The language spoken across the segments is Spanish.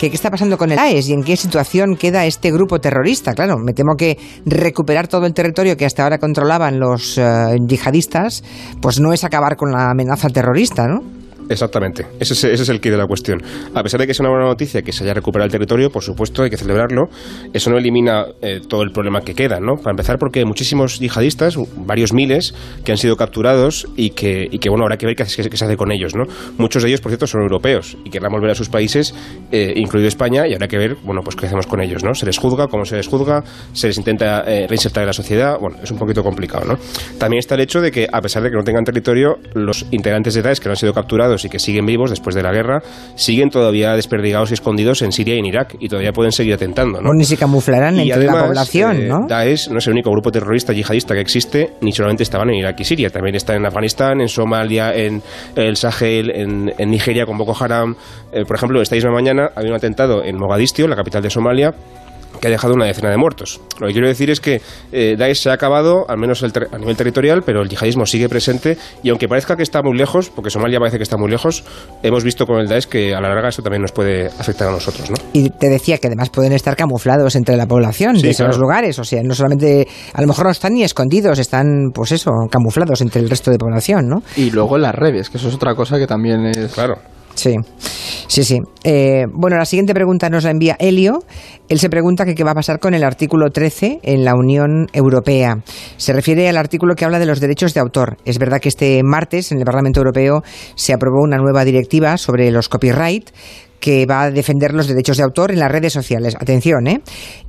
que qué está pasando con el AES y en qué situación queda este grupo terrorista. Claro, me temo que recuperar todo el territorio que hasta ahora controlaban los eh, yihadistas, pues no es acabar con la amenaza terrorista, ¿no? Exactamente, ese es, ese es el quid de la cuestión. A pesar de que es una buena noticia que se haya recuperado el territorio, por supuesto hay que celebrarlo, eso no elimina eh, todo el problema que queda, ¿no? Para empezar porque muchísimos yihadistas, varios miles, que han sido capturados y que, y que bueno, habrá que ver qué, se hace con ellos, ¿no? Muchos de ellos, por cierto, son europeos y querrán volver a sus países, eh, incluido España, y habrá que ver, bueno, pues qué hacemos con ellos, ¿no? Se les juzga, cómo se les juzga, se les intenta eh, reinsertar en la sociedad, bueno, es un poquito complicado, ¿no? También está el hecho de que, a pesar de que no tengan territorio, los integrantes de Daesh que no han sido capturados y que siguen vivos después de la guerra, siguen todavía desperdigados y escondidos en Siria y en Irak y todavía pueden seguir atentando. ¿no? ni se camuflarán entre la población, eh, ¿no? Daesh no es el único grupo terrorista yihadista que existe, ni solamente estaban en Irak y Siria, también están en Afganistán, en Somalia, en el Sahel, en, Nigeria con Boko Haram. Eh, por ejemplo, esta misma mañana había un atentado en Mogadiscio, la capital de Somalia, que ha dejado una decena de muertos. Lo que quiero decir es que eh, Daesh se ha acabado, al menos a nivel territorial, pero el yihadismo sigue presente y aunque parezca que está muy lejos, porque Somalia parece que está muy lejos, hemos visto con el Daesh que a la larga esto también nos puede afectar a nosotros. ¿no? Y te decía que además pueden estar camuflados entre la población de esos lugares, o sea, no solamente, a lo mejor no están ni escondidos, están, pues eso, camuflados entre el resto de población, ¿no? Y luego las redes, que eso es otra cosa que también es... Claro. Sí, sí, sí. Eh, bueno, la siguiente pregunta nos la envía Helio. Él se pregunta qué va a pasar con el artículo 13 en la Unión Europea. Se refiere al artículo que habla de los derechos de autor. Es verdad que este martes en el Parlamento Europeo se aprobó una nueva directiva sobre los copyright que va a defender los derechos de autor en las redes sociales. Atención, ¿eh?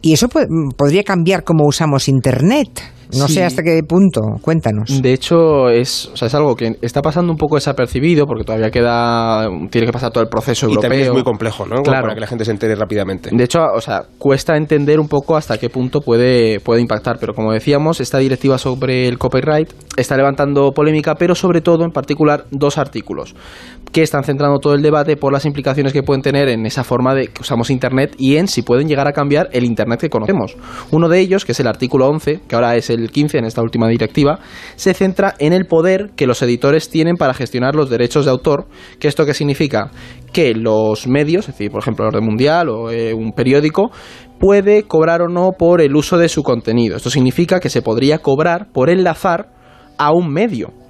Y eso podría cambiar cómo usamos Internet. No sé hasta qué punto, cuéntanos. De hecho, es, o sea, es algo que está pasando un poco desapercibido porque todavía queda, tiene que pasar todo el proceso europeo. Y también es muy complejo, ¿no? Claro. Para que la gente se entere rápidamente. De hecho, o sea, cuesta entender un poco hasta qué punto puede, puede impactar, pero como decíamos, esta directiva sobre el copyright está levantando polémica, pero sobre todo, en particular, dos artículos que están centrando todo el debate por las implicaciones que pueden tener en esa forma de que usamos Internet y en si pueden llegar a cambiar el Internet que conocemos. Uno de ellos, que es el artículo 11, que ahora es el el 15 en esta última directiva, se centra en el poder que los editores tienen para gestionar los derechos de autor, que esto qué significa que los medios, es decir, por ejemplo, el orden mundial o eh, un periódico, puede cobrar o no por el uso de su contenido. Esto significa que se podría cobrar por enlazar a un medio.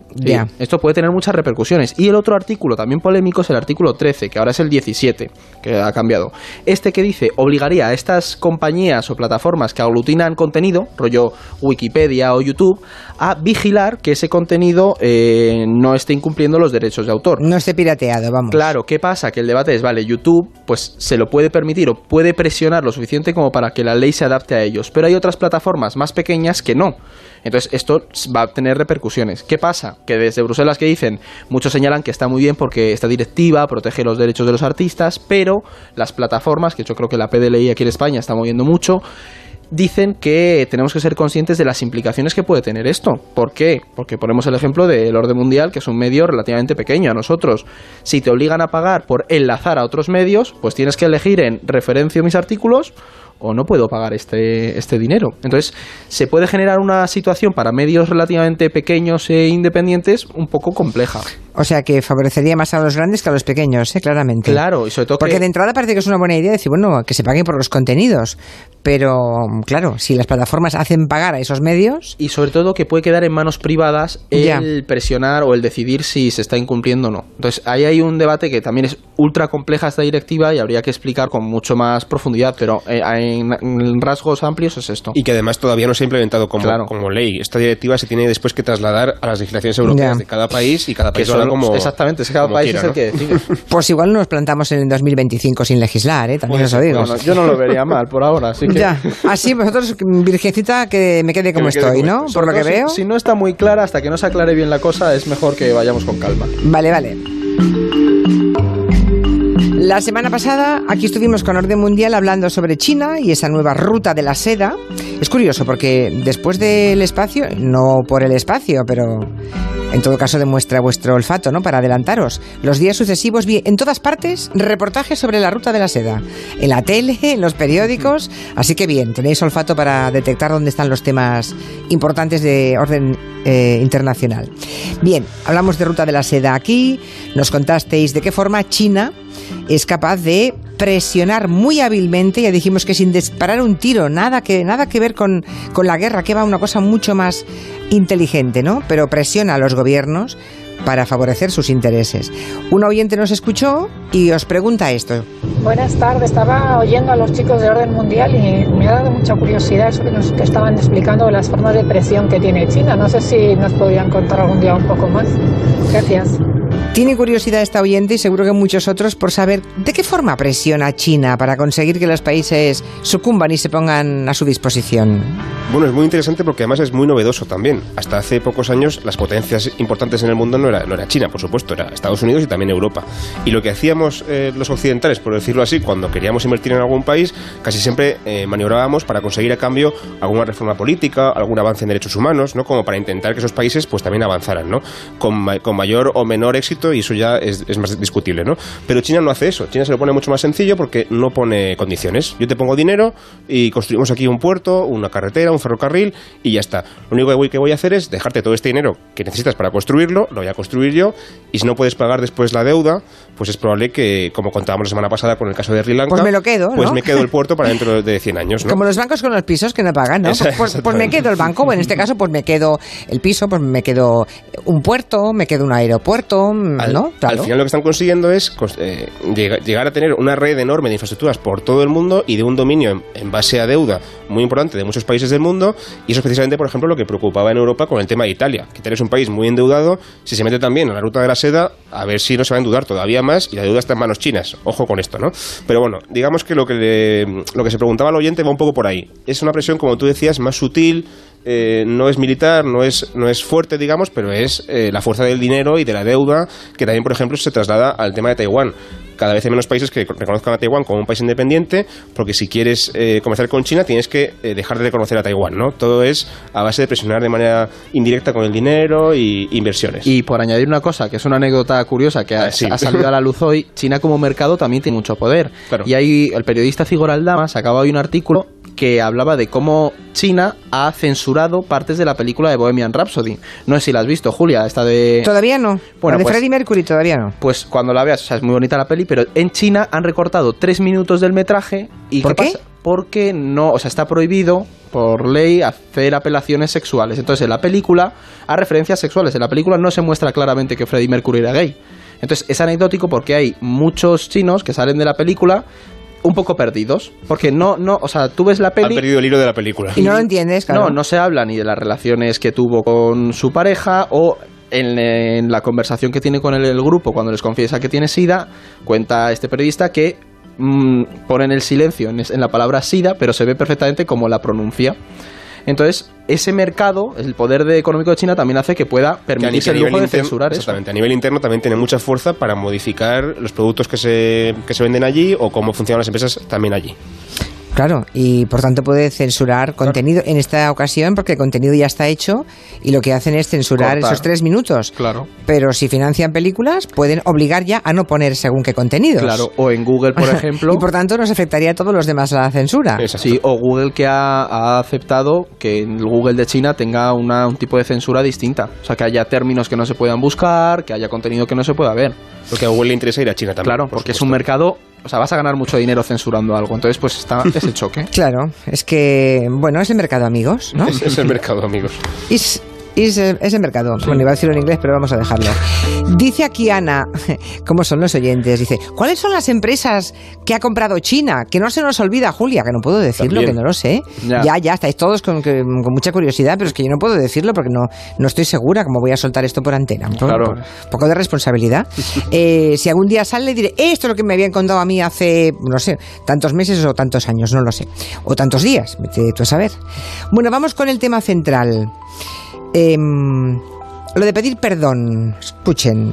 Esto puede tener muchas repercusiones. Y el otro artículo, también polémico, es el artículo 13, que ahora es el 17, que ha cambiado. Este que dice obligaría a estas compañías o plataformas que aglutinan contenido, rollo Wikipedia o YouTube, a vigilar que ese contenido eh, no esté incumpliendo los derechos de autor. No esté pirateado, vamos. Claro, ¿qué pasa? Que el debate es, vale, YouTube pues se lo puede permitir o puede presionar lo suficiente como para que la ley se adapte a ellos. Pero hay otras plataformas más pequeñas que no. Entonces, esto va a tener repercusiones. ¿Qué pasa? Que desde Bruselas que dicen, muchos señalan que está muy bien porque esta directiva protege los derechos de los artistas, pero las plataformas, que yo creo que la PDLI aquí en España está moviendo mucho, dicen que tenemos que ser conscientes de las implicaciones que puede tener esto. ¿Por qué? Porque ponemos el ejemplo del orden mundial, que es un medio relativamente pequeño a nosotros. Si te obligan a pagar por enlazar a otros medios, pues tienes que elegir en referencio mis artículos o no puedo pagar este, este dinero. Entonces, se puede generar una situación para medios relativamente pequeños e independientes un poco compleja. O sea, que favorecería más a los grandes que a los pequeños, ¿eh? claramente. Claro, y sobre todo Porque de entrada parece que es una buena idea decir, bueno, que se paguen por los contenidos. Pero, claro, si las plataformas hacen pagar a esos medios... Y sobre todo que puede quedar en manos privadas el presionar o el decidir si se está incumpliendo o no. Entonces, ahí hay un debate que también es ultra compleja esta directiva y habría que explicar con mucho más profundidad, pero eh, en, rasgos amplios es esto. Y que además todavía no se ha implementado como, como ley. Esta directiva se tiene después que trasladar a las legislaciones europeas de cada país y cada país como... Exactamente, cada país es el que decide. Pues igual nos plantamos en el 2025 sin legislar, ¿eh? también os lo digo. yo no lo vería mal por ahora, así que... Ya, así vosotros, virgencita, que me quede como estoy, ¿no? Por lo que veo. Si, si no está muy clara, hasta que no se aclare bien la cosa, es mejor que vayamos con calma. Vale, vale. La semana pasada aquí estuvimos con Orden Mundial hablando sobre China y esa nueva ruta de la seda. Es curioso porque después del espacio, no por el espacio, pero en todo caso demuestra vuestro olfato, ¿no? Para adelantaros. Los días sucesivos vi en todas partes reportajes sobre la ruta de la seda. En la tele, en los periódicos. Así que bien, tenéis olfato para detectar dónde están los temas importantes de orden eh, internacional. Bien, hablamos de ruta de la seda aquí. Nos contasteis de qué forma China es capaz de presionar muy hábilmente, ya dijimos que sin disparar un tiro, nada que, nada que ver con, con la guerra, que va una cosa mucho más inteligente, ¿no? Pero presiona a los gobiernos para favorecer sus intereses. Un oyente nos escuchó y os pregunta esto. Buenas tardes, estaba oyendo a los chicos de Orden Mundial y me ha dado mucha curiosidad eso que nos que estaban explicando de las formas de presión que tiene China. No sé si nos podrían contar algún día un poco más. Gracias. Tiene curiosidad esta oyente y seguro que muchos otros por saber de qué forma presiona China para conseguir que los países sucumban y se pongan a su disposición. Bueno, es muy interesante porque además es muy novedoso también. Hasta hace pocos años las potencias importantes en el mundo no no era China, por supuesto, era Estados Unidos y también Europa. Y lo que hacíamos eh, los occidentales, por decirlo así, cuando queríamos invertir en algún país, casi siempre eh, maniobrábamos para conseguir a cambio alguna reforma política, algún avance en derechos humanos, ¿no? Como para intentar que esos países pues también avanzaran, ¿no? Con, con mayor o menor éxito y eso ya es, es más discutible, ¿no? Pero China no hace eso. China se lo pone mucho más sencillo porque no pone condiciones. Yo te pongo dinero y construimos aquí un puerto, una carretera, un ferrocarril y ya está. Lo único que voy, que voy a hacer es dejarte todo este dinero que necesitas para construirlo, lo voy a construir yo y si no puedes pagar después la deuda, pues es probable que, como contábamos la semana pasada con el caso de Sri Lanka, Pues me lo quedo, Pues me quedo el puerto para dentro de 100 años, ¿no? Como los bancos con los pisos que no pagan, ¿no? Pues, pues- pues me quedo el banco, o en este caso, pues me quedo el piso, pues me quedo un puerto, me quedo un aeropuerto, Al, ¿no? al final lo que están consiguiendo es eh, llega- llegar a tener una red enorme de infraestructuras por todo el mundo y de un dominio en, en base a deuda muy importante de muchos países del mundo y eso es precisamente, por ejemplo, lo que preocupaba en Europa con el tema de Italia, que Italia es un país muy endeudado, si se mete también en la ruta de la seda, a ver si no se va a endeudar todavía más y la deuda está en manos chinas, ojo con esto, ¿no? Pero bueno, digamos que lo que, le- lo que se preguntaba al oyente va un poco por ahí. Es una presión, como tú decías, más sutil, eh, no es militar, no es, no es fuerte, digamos, pero es eh, la fuerza del dinero y de la deuda que también, por ejemplo, se traslada al tema de Taiwán. Cada vez hay menos países que reconozcan a Taiwán como un país independiente, porque si quieres eh, comerciar con China tienes que eh, dejar de reconocer a Taiwán, ¿no? Todo es a base de presionar de manera indirecta con el dinero y inversiones. Y por añadir una cosa, que es una anécdota curiosa que ha, Ah, sí. ha salido a la luz hoy, China como mercado también tiene mucho poder. Claro. Y ahí el periodista Figor Aldama sacaba hoy un artículo que hablaba de cómo China ha censurado partes de la película de Bohemian Rhapsody. No sé si la has visto, Julia, esta de... Todavía no. Bueno, la de pues- Freddie Mercury todavía no. Pues cuando la veas, o sea, es muy bonita la peli, pero en China han recortado tres minutos del metraje y ¿Por qué? pasa? Porque no, o sea, está prohibido por ley hacer apelaciones sexuales. Entonces, en la película, a referencias sexuales, en la película no se muestra claramente que Freddie Mercury era gay. Entonces, es anecdótico porque hay muchos chinos que salen de la película un poco perdidos, porque no, no, o sea, tú ves la Han peli perdido el hilo de la película. Y no lo entiendes, claro. no, no se habla ni de las relaciones que tuvo con su pareja o en, en la conversación que tiene con el, el grupo cuando les confiesa que tiene SIDA, cuenta este periodista que mm, ponen el silencio en, en la palabra SIDA, pero se ve perfectamente cómo la pronuncia. Entonces, ese mercado, el poder de económico de China también hace que pueda permitirse que el lujo de censurar eso. Exactamente, a nivel interno también tiene mucha fuerza para modificar los productos que se, que se venden allí o cómo funcionan las empresas también allí. Claro, y por tanto puede censurar contenido en esta ocasión porque el contenido ya está hecho y lo que hacen es censurar Cortar. esos tres minutos. Claro. Pero si financian películas, pueden obligar ya a no poner según qué contenidos. Claro, o en Google, por ejemplo. y por tanto nos afectaría a todos los demás la censura. Exacto. Sí, o Google que ha, ha aceptado que el Google de China tenga una, un tipo de censura distinta. O sea, que haya términos que no se puedan buscar, que haya contenido que no se pueda ver. Porque a Google le interesa ir a China también. Claro, por porque es un mercado, o sea, vas a ganar mucho dinero censurando algo. Entonces, pues está ese choque. Claro, es que, bueno, es el mercado, amigos, ¿no? Es el mercado, amigos. Es, es, eh, es el mercado. Bueno, iba a decirlo en inglés, pero vamos a dejarlo. Dice aquí Ana, ¿cómo son los oyentes? Dice, ¿cuáles son las empresas que ha comprado China? Que no se nos olvida, Julia, que no puedo decirlo, También. que no lo sé. Ya. Ya, ya, estáis todos con, con mucha curiosidad, pero es que yo no puedo decirlo porque no, no estoy segura cómo voy a soltar esto por antena. Claro. por- poco de responsabilidad. Eh, si algún día sale, diré, esto es lo que me habían contado a mí hace, no sé, tantos meses o tantos años, no lo sé. O tantos días, vete tú a saber. Bueno, vamos con el tema central. Em, lo de pedir perdón. Escuchen.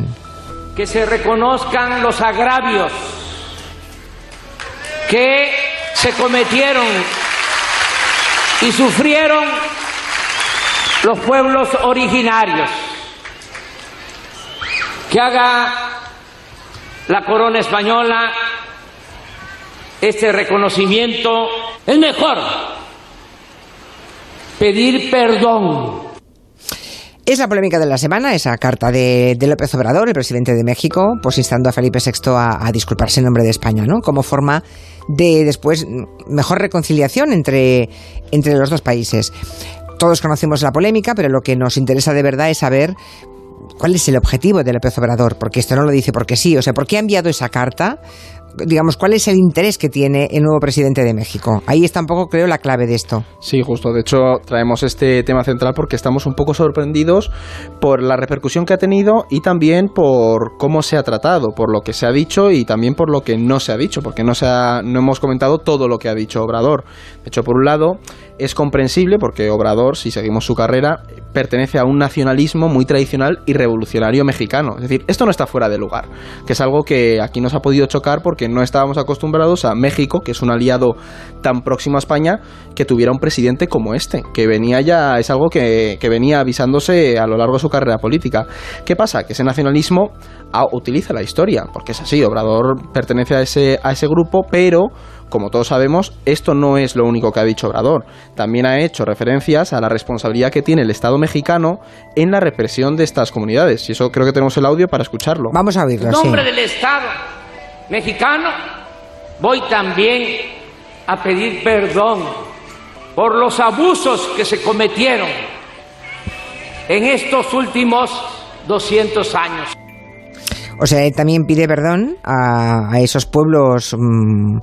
que se reconozcan los agravios que se cometieron y sufrieron los pueblos originarios. Que haga la corona española este reconocimiento. Es mejor pedir perdón Es la polémica de la semana, esa carta de, López Obrador, el presidente de México, pues instando a Felipe VI a, disculparse en nombre de España, ¿no? Como forma de después mejor reconciliación entre, entre los dos países. Todos conocemos la polémica, pero lo que nos interesa de verdad es saber cuál es el objetivo de López Obrador, porque esto no lo dice porque sí, o sea, ¿por qué ha enviado esa carta? Digamos, cuál es el interés que tiene el nuevo presidente de México. Ahí está un poco, creo, la clave de esto. Sí, justo. De hecho, traemos este tema central porque estamos un poco sorprendidos por la repercusión que ha tenido y también por cómo se ha tratado, por lo que se ha dicho y también por lo que no se ha dicho, porque no, se ha, no hemos comentado todo lo que ha dicho Obrador. De hecho, por un lado, es comprensible porque Obrador, si seguimos su carrera, pertenece a un nacionalismo muy tradicional y revolucionario mexicano. Es decir, esto no está fuera de lugar, que es algo que aquí nos ha podido chocar porque no estábamos acostumbrados a México, que es un aliado tan próximo a España, que tuviera un presidente como este, que venía ya, es algo que, venía avisándose a lo largo de su carrera política. ¿Qué pasa? Que ese nacionalismo ah, utiliza la historia, porque es así, Obrador pertenece a ese, a ese grupo, pero como todos sabemos, esto no es lo único que ha dicho Obrador. También ha hecho referencias a la responsabilidad que tiene el Estado mexicano en la represión de estas comunidades. Y eso creo que tenemos el audio para escucharlo. Vamos a oírlo. En nombre del Estado mexicano, voy también a pedir perdón por los abusos que se cometieron en estos últimos 200 años. O sea, también pide perdón a, esos pueblos mm,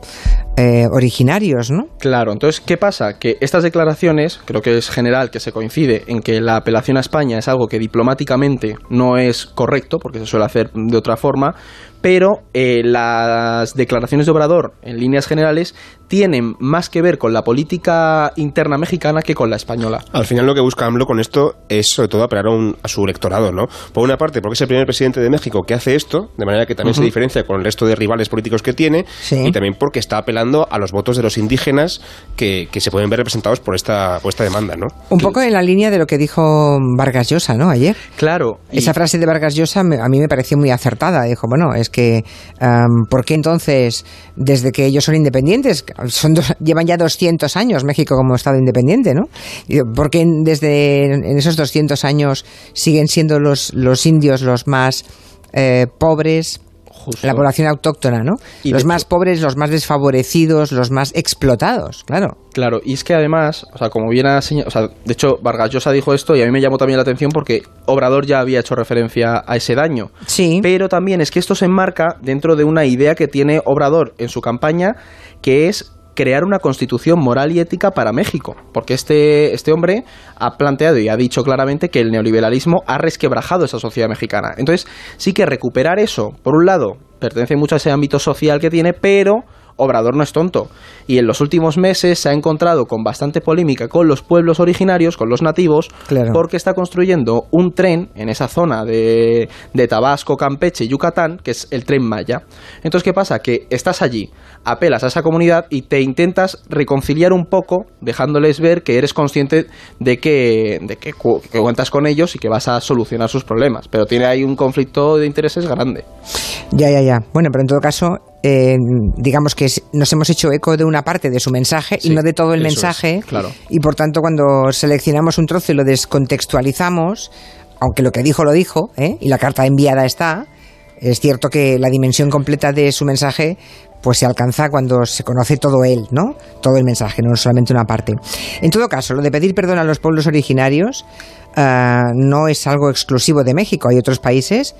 eh, originarios, ¿no? Claro, entonces, ¿qué pasa? Que estas declaraciones, creo que es general que se coincide en que la apelación a España es algo que diplomáticamente no es correcto, porque se suele hacer de otra forma, pero eh, las declaraciones de Obrador, en líneas generales, tienen más que ver con la política interna mexicana que con la española. Al final lo que busca AMLO con esto es sobre todo apelar a, su electorado, ¿no? Por una parte, porque es el primer presidente de México que hace esto, de manera que también se diferencia con el resto de rivales políticos que tiene, y también porque está apelando a los votos de los indígenas que, se pueden ver representados por esta, por esta demanda, ¿no? Un poco en la línea de lo que dijo Vargas Llosa, ¿no? Ayer. Claro. Esa frase de Vargas Llosa a mí me pareció muy acertada. Dijo, bueno, es que ¿por qué entonces, desde que ellos son independientes, son llevan ya 200 años México como Estado independiente, ¿no? ¿Por qué desde en esos 200 años siguen siendo los, los indios los más eh, pobres, la población autóctona, ¿no? los más pobres, los más desfavorecidos, los más explotados, claro. Claro, y es que además, o sea, como bien ha señalado, o sea, de hecho, Vargas Llosa dijo esto y a mí me llamó también la atención porque Obrador ya había hecho referencia a ese daño. Sí. Pero también es que esto se enmarca dentro de una idea que tiene Obrador en su campaña, que es crear una constitución moral y ética para México, porque este, este hombre ha planteado y ha dicho claramente que el neoliberalismo ha resquebrajado esa sociedad mexicana. Entonces, sí que recuperar eso, por un lado, pertenece mucho a ese ámbito social que tiene, pero Obrador no es tonto. Y en los últimos meses se ha encontrado con bastante polémica con los pueblos originarios, con los nativos, porque está construyendo un tren en esa zona de, de Tabasco, Campeche y Yucatán, que es el tren Maya. Entonces, ¿qué pasa? Que estás allí, apelas a esa comunidad y te intentas reconciliar un poco, dejándoles ver que eres consciente de que, de que, que cuentas con ellos y que vas a solucionar sus problemas. Pero tiene ahí un conflicto de intereses grande. Ya, ya, ya. Bueno, pero en todo caso, eh, digamos que nos hemos hecho eco de una parte de su mensaje y no de todo el mensaje. claro. Y por tanto, cuando seleccionamos un trozo y lo descontextualizamos, aunque lo que dijo lo dijo, ¿eh? y la carta enviada está, es cierto que la dimensión completa de su mensaje pues se alcanza cuando se conoce todo él, ¿no? Todo el mensaje, no solamente una parte. En todo caso, lo de pedir perdón a los pueblos originarios eh, no es algo exclusivo de México. Hay otros países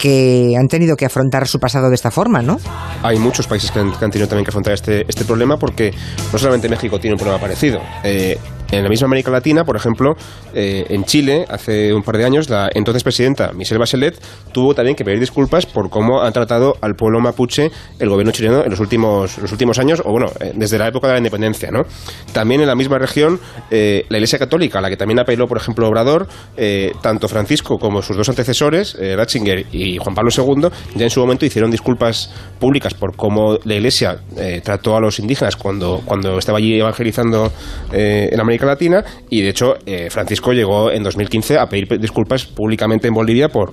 que han tenido que afrontar su pasado de esta forma, ¿no? Hay muchos países que han, tenido también que afrontar este, este problema porque no solamente México tiene un problema parecido. Eh, en la misma América Latina, por ejemplo, eh, en Chile, hace un par de años, la entonces presidenta Michelle Bachelet tuvo también que pedir disculpas por cómo ha tratado al pueblo mapuche el gobierno chileno en los últimos, los últimos años, o bueno, eh, desde la época de la independencia, ¿no? También en la misma región, eh, la Iglesia Católica, a la que también apeló, por ejemplo, Obrador, tanto Francisco como sus dos antecesores, Ratzinger y Juan Pablo II, ya en su momento hicieron disculpas públicas por cómo la Iglesia trató a los indígenas cuando, cuando estaba allí evangelizando en América Latina y de hecho eh, Francisco llegó en 2015 a pedir disculpas públicamente en Bolivia por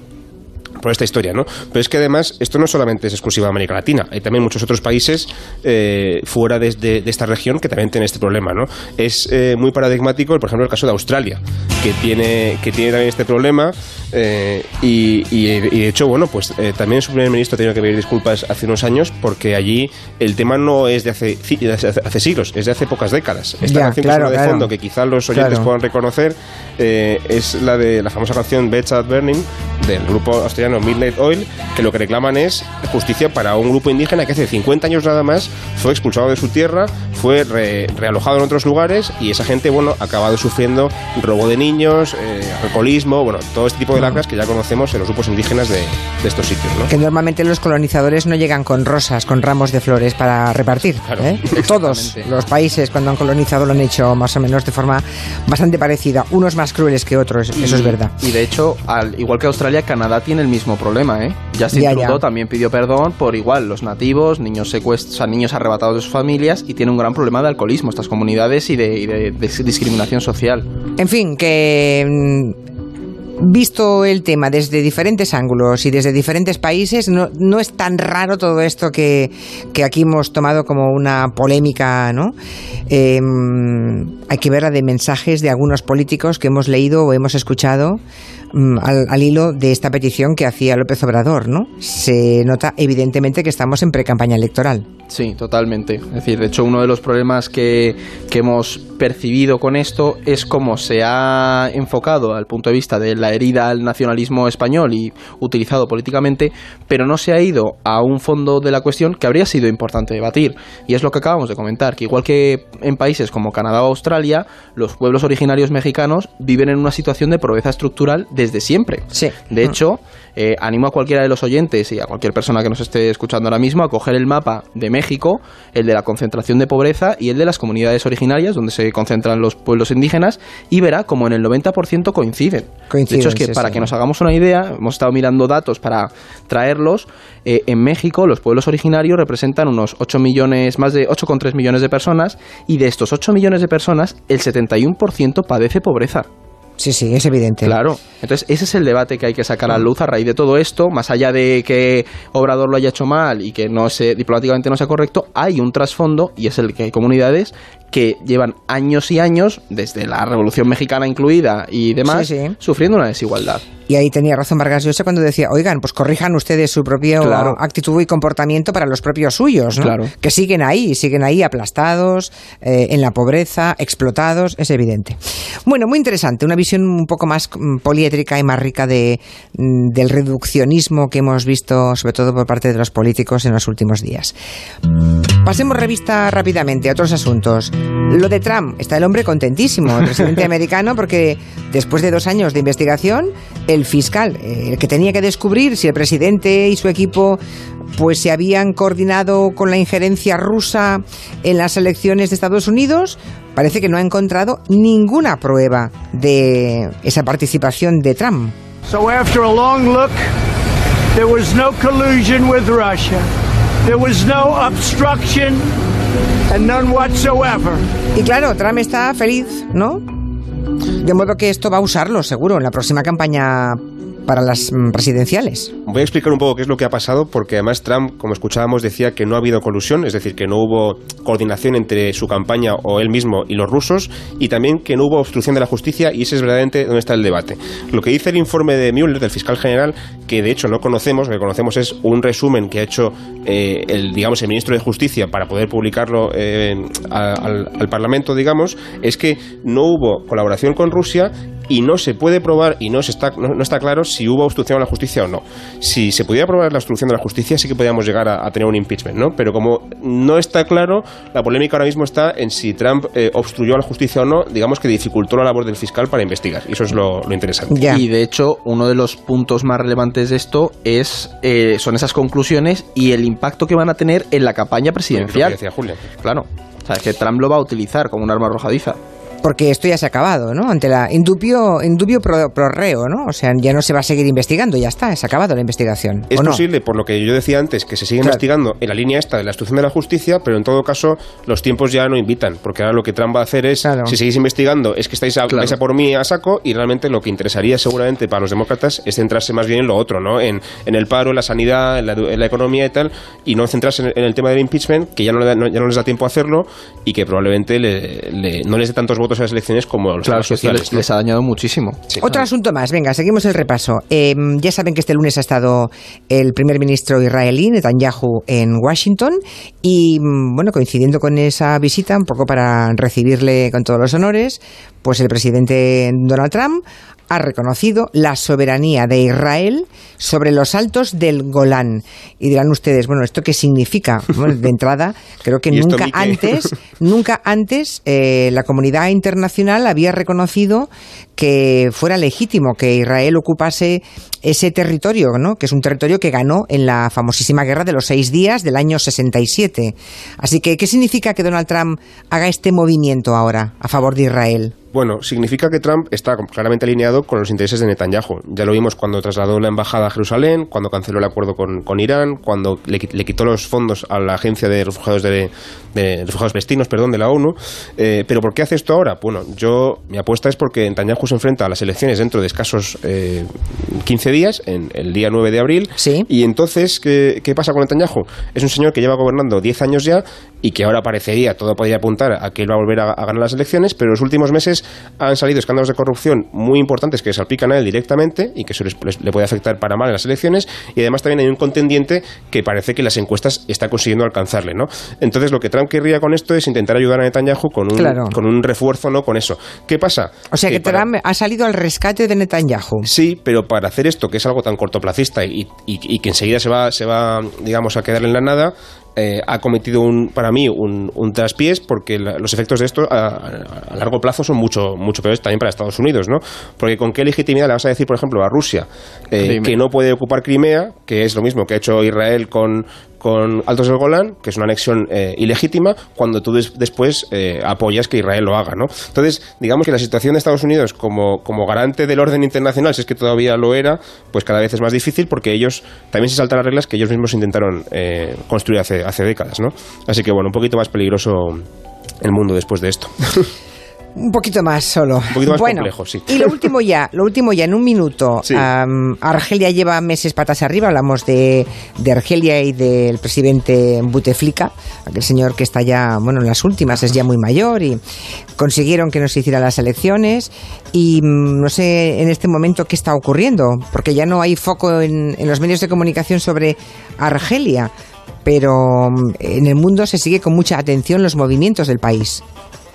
por esta historia, ¿no? Pero es que además esto no solamente es exclusiva de América Latina, hay también muchos otros países eh, fuera de, de- de esta región que también tienen este problema, ¿no? Es eh, muy paradigmático, por ejemplo, el caso de Australia, que tiene, que tiene también este problema eh, y, y- y de hecho, bueno, pues eh, también su primer ministro ha tenido que pedir disculpas hace unos años porque allí el tema no es de hace, de hace, hace siglos, es de hace pocas décadas. Esta Ya, canción que claro, suena de claro. fondo, que quizá los oyentes Claro. puedan reconocer, eh, es la de la famosa canción Beds at Burning del grupo australiano Midnight Oil, que lo que reclaman es justicia para un grupo indígena que hace 50 años nada más fue expulsado de su tierra, fue re- realojado en otros lugares y esa gente, bueno, ha acabado sufriendo robo de niños, eh, alcoholismo, bueno, todo este tipo de lacras que ya conocemos en los grupos indígenas de, de estos sitios, ¿no? Que normalmente los colonizadores no llegan con rosas, con ramos de flores para repartir. Claro. ¿eh? Todos los países cuando han colonizado lo han hecho más o menos de forma bastante parecida. Unos más crueles que otros, eso es verdad. Y de hecho, al igual que Australia, Canadá tiene el mismo problema, ¿eh? Justin Ya, ya. Trudeau también pidió perdón por igual los nativos, niños secuestrados, o sea, niños arrebatados de sus familias y tiene un gran problema de alcoholismo estas comunidades y de, y de- de discriminación social. En fin, que mm, visto el tema desde diferentes ángulos y desde diferentes países, no, no es tan raro todo esto que, que aquí hemos tomado como una polémica, ¿no? Eh, hay que ver la de mensajes de algunos políticos que hemos leído o hemos escuchado al, al hilo de esta petición que hacía López Obrador, ¿no? Se nota evidentemente que estamos en precampaña electoral. Sí, totalmente. Es decir, de hecho, uno de los problemas que, que hemos percibido con esto es cómo se ha enfocado al punto de vista de la herida al nacionalismo español y utilizado políticamente, pero no se ha ido a un fondo de la cuestión que habría sido importante debatir. Y es lo que acabamos de comentar, que igual que en países como Canadá o Australia, los pueblos originarios mexicanos viven en una situación de pobreza estructural desde siempre. Sí. De hecho, eh, animo a cualquiera de los oyentes y a cualquier persona que nos esté escuchando ahora mismo a coger el mapa de México, el de la concentración de pobreza y el de las comunidades originarias, donde se concentran los pueblos indígenas, y verá como en el 90% coinciden. Coinciden, de hecho, es que sí, para sí. que nos hagamos una idea, hemos estado mirando datos para traerlos. eh, en México, los pueblos originarios representan unos 8 millones, más de 8,3 millones de personas, y de estos 8 millones de personas, el 71% padece pobreza. Sí, sí, es evidente. Claro. Entonces, ese es el debate que hay que sacar a la luz a raíz de todo esto. Más allá de que Obrador lo haya hecho mal y que no se, diplomáticamente no sea correcto, hay un trasfondo y es el que hay comunidades que llevan años y años, desde la Revolución Mexicana incluida y demás, Sí, sí. sufriendo una desigualdad. Y ahí tenía razón Vargas Llosa cuando decía, oigan, pues corrijan ustedes su propia Claro. actitud y comportamiento para los propios suyos, ¿no? Claro. Que siguen ahí, siguen ahí aplastados, eh, en la pobreza, explotados, es evidente. Bueno, muy interesante, una visión un poco más mm, poliédrica y más rica de, mm, del reduccionismo que hemos visto, sobre todo por parte de los políticos en los últimos días. Pasemos revista rápidamente a otros asuntos. Lo de Trump, está el hombre contentísimo, el presidente americano, porque después de dos años de investigación, el fiscal, eh, el que tenía que descubrir si el presidente y su equipo pues se habían coordinado con la injerencia rusa en las elecciones de Estados Unidos, parece que no ha encontrado ninguna prueba de esa participación de Trump. So after a long look, there was no collusion with Russia. There was no obstruction and none whatsoever. Y claro, Trump está feliz, ¿no? De modo que esto va a usarlo, seguro, en la próxima campaña para las mm, presidenciales. Voy a explicar un poco qué es lo que ha pasado, porque además Trump, como escuchábamos, decía que no ha habido colusión, es decir, que no hubo coordinación entre su campaña o él mismo y los rusos, y también que no hubo obstrucción de la justicia, y ese es verdaderamente donde está el debate. Lo que dice el informe de Mueller, del fiscal general, que de hecho no conocemos, lo que conocemos es un resumen que ha hecho eh, el, digamos, el ministro de Justicia para poder publicarlo eh, al, al Parlamento, digamos, es que no hubo colaboración con Rusia y no se puede probar y no, se está, no, no está claro si hubo obstrucción a la justicia o no. Si se pudiera probar la obstrucción de la justicia, sí que podríamos llegar a, a tener un impeachment, ¿no? Pero como no está claro, la polémica ahora mismo está en si Trump eh, obstruyó a la justicia o no, digamos que dificultó la labor del fiscal para investigar. Y eso es lo, lo interesante. Ya. Y de hecho, uno de los puntos más relevantes de esto es eh, son esas conclusiones y el impacto que van a tener en la campaña Lo que presidencial. decía Julia. Claro. O sea, es que Trump lo va a utilizar como un arma arrojadiza. Porque esto ya se ha acabado, ¿no? Ante la indubio, indubio pro, pro reo, ¿no? O sea, ya no se va a seguir investigando, ya está, se ha acabado la investigación. Es posible, por lo que yo decía antes, que se sigue Claro. investigando en la línea esta de la instrucción de la justicia, pero en todo caso los tiempos ya no invitan, porque ahora lo que Trump va a hacer es, Claro. si seguís investigando, es que estáis a, Claro. vais a por mí a saco y realmente lo que interesaría seguramente para los demócratas es centrarse más bien en lo otro, ¿no? En, en el paro, en la sanidad, en la, edu- en la economía y tal, y no centrarse en, en el tema del impeachment, que ya no, da- no- ya no les da tiempo a hacerlo y que probablemente le- le- no les dé tantos votos a las elecciones como los Claro, sociales. les, ¿no? les ha dañado muchísimo. Sí. Otro asunto más, venga, seguimos el repaso. Eh, ya saben que este lunes ha estado el primer ministro israelí, Netanyahu, en Washington, y mm, bueno, coincidiendo con esa visita, un poco para recibirle con todos los honores, pues el presidente Donald Trump ha reconocido la soberanía de Israel sobre los altos del Golán. Y dirán ustedes, bueno, ¿esto qué significa? Bueno, de entrada, creo que ¿Y esto nunca antes Nunca antes eh, la comunidad internacional había reconocido que fuera legítimo que Israel ocupase ese territorio, ¿no? que es un territorio que ganó en la famosísima guerra de los seis días del año 67. Así que, ¿qué significa que Donald Trump haga este movimiento ahora a favor de Israel? Bueno, significa que Trump está claramente alineado con los intereses de Netanyahu. Ya lo vimos cuando trasladó la embajada a Jerusalén, cuando canceló el acuerdo con, Irán, cuando le quitó los fondos a la agencia de refugiados de, de refugiados palestinos, perdón, de la ONU. Eh, pero ¿por qué hace esto ahora? Bueno, yo mi apuesta es porque Netanyahu se enfrenta a las elecciones dentro de escasos eh, 15 días, en el día 9 de abril. Sí. Y entonces, ¿qué, qué pasa con Netanyahu? Es un señor que lleva gobernando 10 años ya y que ahora parecería, todo podría apuntar a que él va a volver a, a ganar las elecciones, pero en los últimos meses han salido escándalos de corrupción muy importantes que salpican a él directamente y que eso les- les- le puede afectar para mal en las elecciones. Y además también hay un contendiente que parece que las encuestas está consiguiendo alcanzarle, ¿no? Entonces lo que Trump querría con esto es intentar ayudar a Netanyahu con un, Claro. con un refuerzo, ¿no? Con eso. ¿Qué pasa? O sea que para- Trump ha salido al rescate de Netanyahu. Sí, pero para hacer esto, que es algo tan cortoplacista y, y- y que enseguida se va, se va, digamos, a quedar en la nada, eh, ha cometido un, para mí un, un traspiés porque la- los efectos de esto a, a largo plazo son mucho, mucho peores también para Estados Unidos, ¿no? Porque con qué legitimidad le vas a decir, por ejemplo, a Rusia eh, que no puede ocupar Crimea, que es lo mismo que ha hecho Israel con, con Altos del Golán, que es una anexión eh, ilegítima, cuando tú des- después eh, apoyas que Israel lo haga, ¿no? Entonces, digamos que la situación de Estados Unidos como, como garante del orden internacional, si es que todavía lo era, pues cada vez es más difícil porque ellos también se saltan las reglas que ellos mismos intentaron eh, construir hace, hace décadas, ¿no? Así que, bueno, un poquito más peligroso el mundo después de esto. Un poquito más solo. poquito más bueno, complejo, sí. Y lo último ya, lo último ya, en un minuto. Sí. Am, Argelia lleva meses patas arriba, hablamos de, de Argelia y del presidente Bouteflika, aquel señor que está ya, bueno, en las últimas, es ya muy mayor y consiguieron que no se hicieran las elecciones y mm, no sé en este momento qué está ocurriendo, porque ya no hay foco en, en los medios de comunicación sobre Argelia, pero mm, en el mundo se sigue con mucha atención los movimientos del país.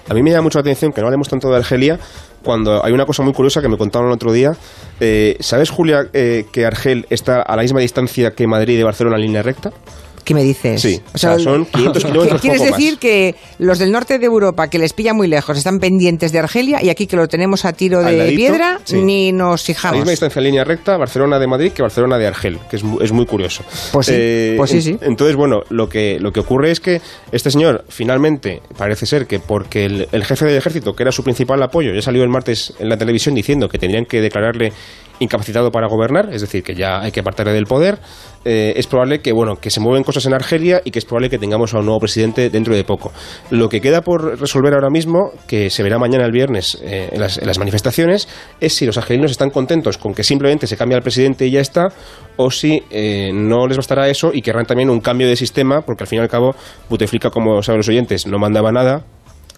A mí me llama mucho la atención que no hablemos tanto de Argelia cuando hay una cosa muy curiosa que me contaron el otro día. Eh, ¿Sabes, Julia, eh, que Argel está a la misma distancia que Madrid de Barcelona en línea recta? ¿Qué me dices? Sí, o sea, son 500 kilómetros, ¿Quieres poco decir más. que los del norte de Europa, que les pilla muy lejos, están pendientes de Argelia y aquí que lo tenemos a tiro de ladito, piedra, sí. ni nos A la fijamos? misma distancia en línea recta, Barcelona de Madrid que Barcelona de Argel, que es, es muy curioso. Eh, Pues sí, pues sí, sí. Entonces, bueno, lo que, lo que ocurre es que este señor, finalmente, parece ser que porque el, el jefe del ejército, que era su principal apoyo, ya salió el martes en la televisión diciendo que tendrían que declararle incapacitado para gobernar, es decir, que ya hay que apartarle del poder, eh, es probable que, bueno, que se mueven cosas en Argelia y que es probable que tengamos a un nuevo presidente dentro de poco. Lo que queda por resolver ahora mismo, que se verá mañana el viernes eh, en, las, en las manifestaciones, es si los argelinos están contentos con que simplemente se cambie al presidente y ya está, o si eh, no les bastará eso y querrán también un cambio de sistema, porque al fin y al cabo, Bouteflika, como saben los oyentes, no mandaba nada,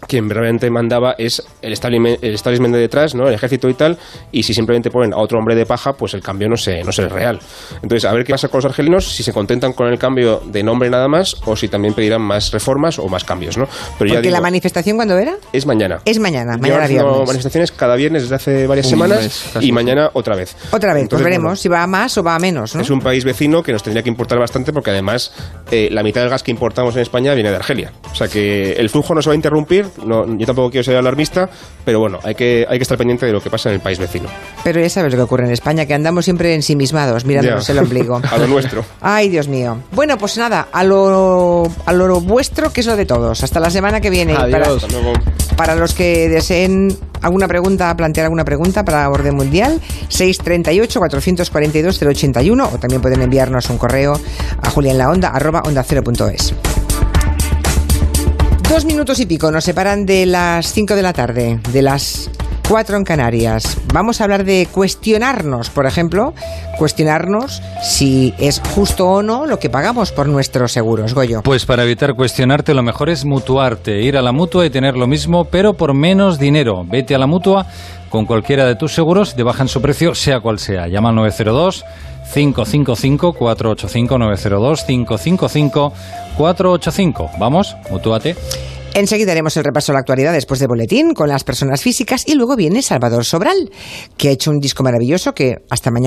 quien realmente mandaba es el establishment, el establishment de detrás, ¿no? el ejército y tal, y si simplemente ponen a otro hombre de paja, pues el cambio no se, no se es real. Entonces, a ver qué pasa con los argelinos, si se contentan con el cambio de nombre nada más, o si también pedirán más reformas o más cambios, ¿no? Pero ya Porque la manifestación, ¿cuándo era? es mañana. Es mañana, mañana viernes. manifestaciones cada viernes desde hace varias semanas mes, y mañana otra vez. Otra vez, pues veremos bueno, si va a más o va a menos, ¿no? es un país vecino que nos tendría que importar bastante porque además eh, la mitad del gas que importamos en España viene de Argelia. O sea que el flujo no se va a interrumpir, No, yo tampoco quiero ser alarmista, pero bueno, hay que, hay que estar pendiente de lo que pasa en el país vecino. Pero ya sabes lo que ocurre en España, que andamos siempre ensimismados, mirándonos Ya. el ombligo. A lo nuestro. Ay, Dios mío. Bueno, pues nada, a lo, a lo vuestro, que es lo de todos. Hasta la semana que viene. Para-. Hasta luego. Para los que deseen alguna pregunta, plantear alguna pregunta para Orden Mundial, 638-442-081 o también pueden enviarnos un correo a julianlaonda Dos minutos y pico nos separan de las 5 de la tarde, de las 4 en Canarias. Vamos a hablar de cuestionarnos, por ejemplo, cuestionarnos si es justo o no lo que pagamos por nuestros seguros, Goyo. Pues para evitar cuestionarte, lo mejor es mutuarte, ir a la mutua y tener lo mismo, pero por menos dinero. Vete a la mutua con cualquiera de tus seguros y te bajan su precio, sea cual sea. Llama al 902 555 485 902 555 485. Vamos, mutúate. Enseguida haremos el repaso de la actualidad después de boletín con las personas físicas y luego viene Salvador Sobral, que ha hecho un disco maravilloso que hasta mañana.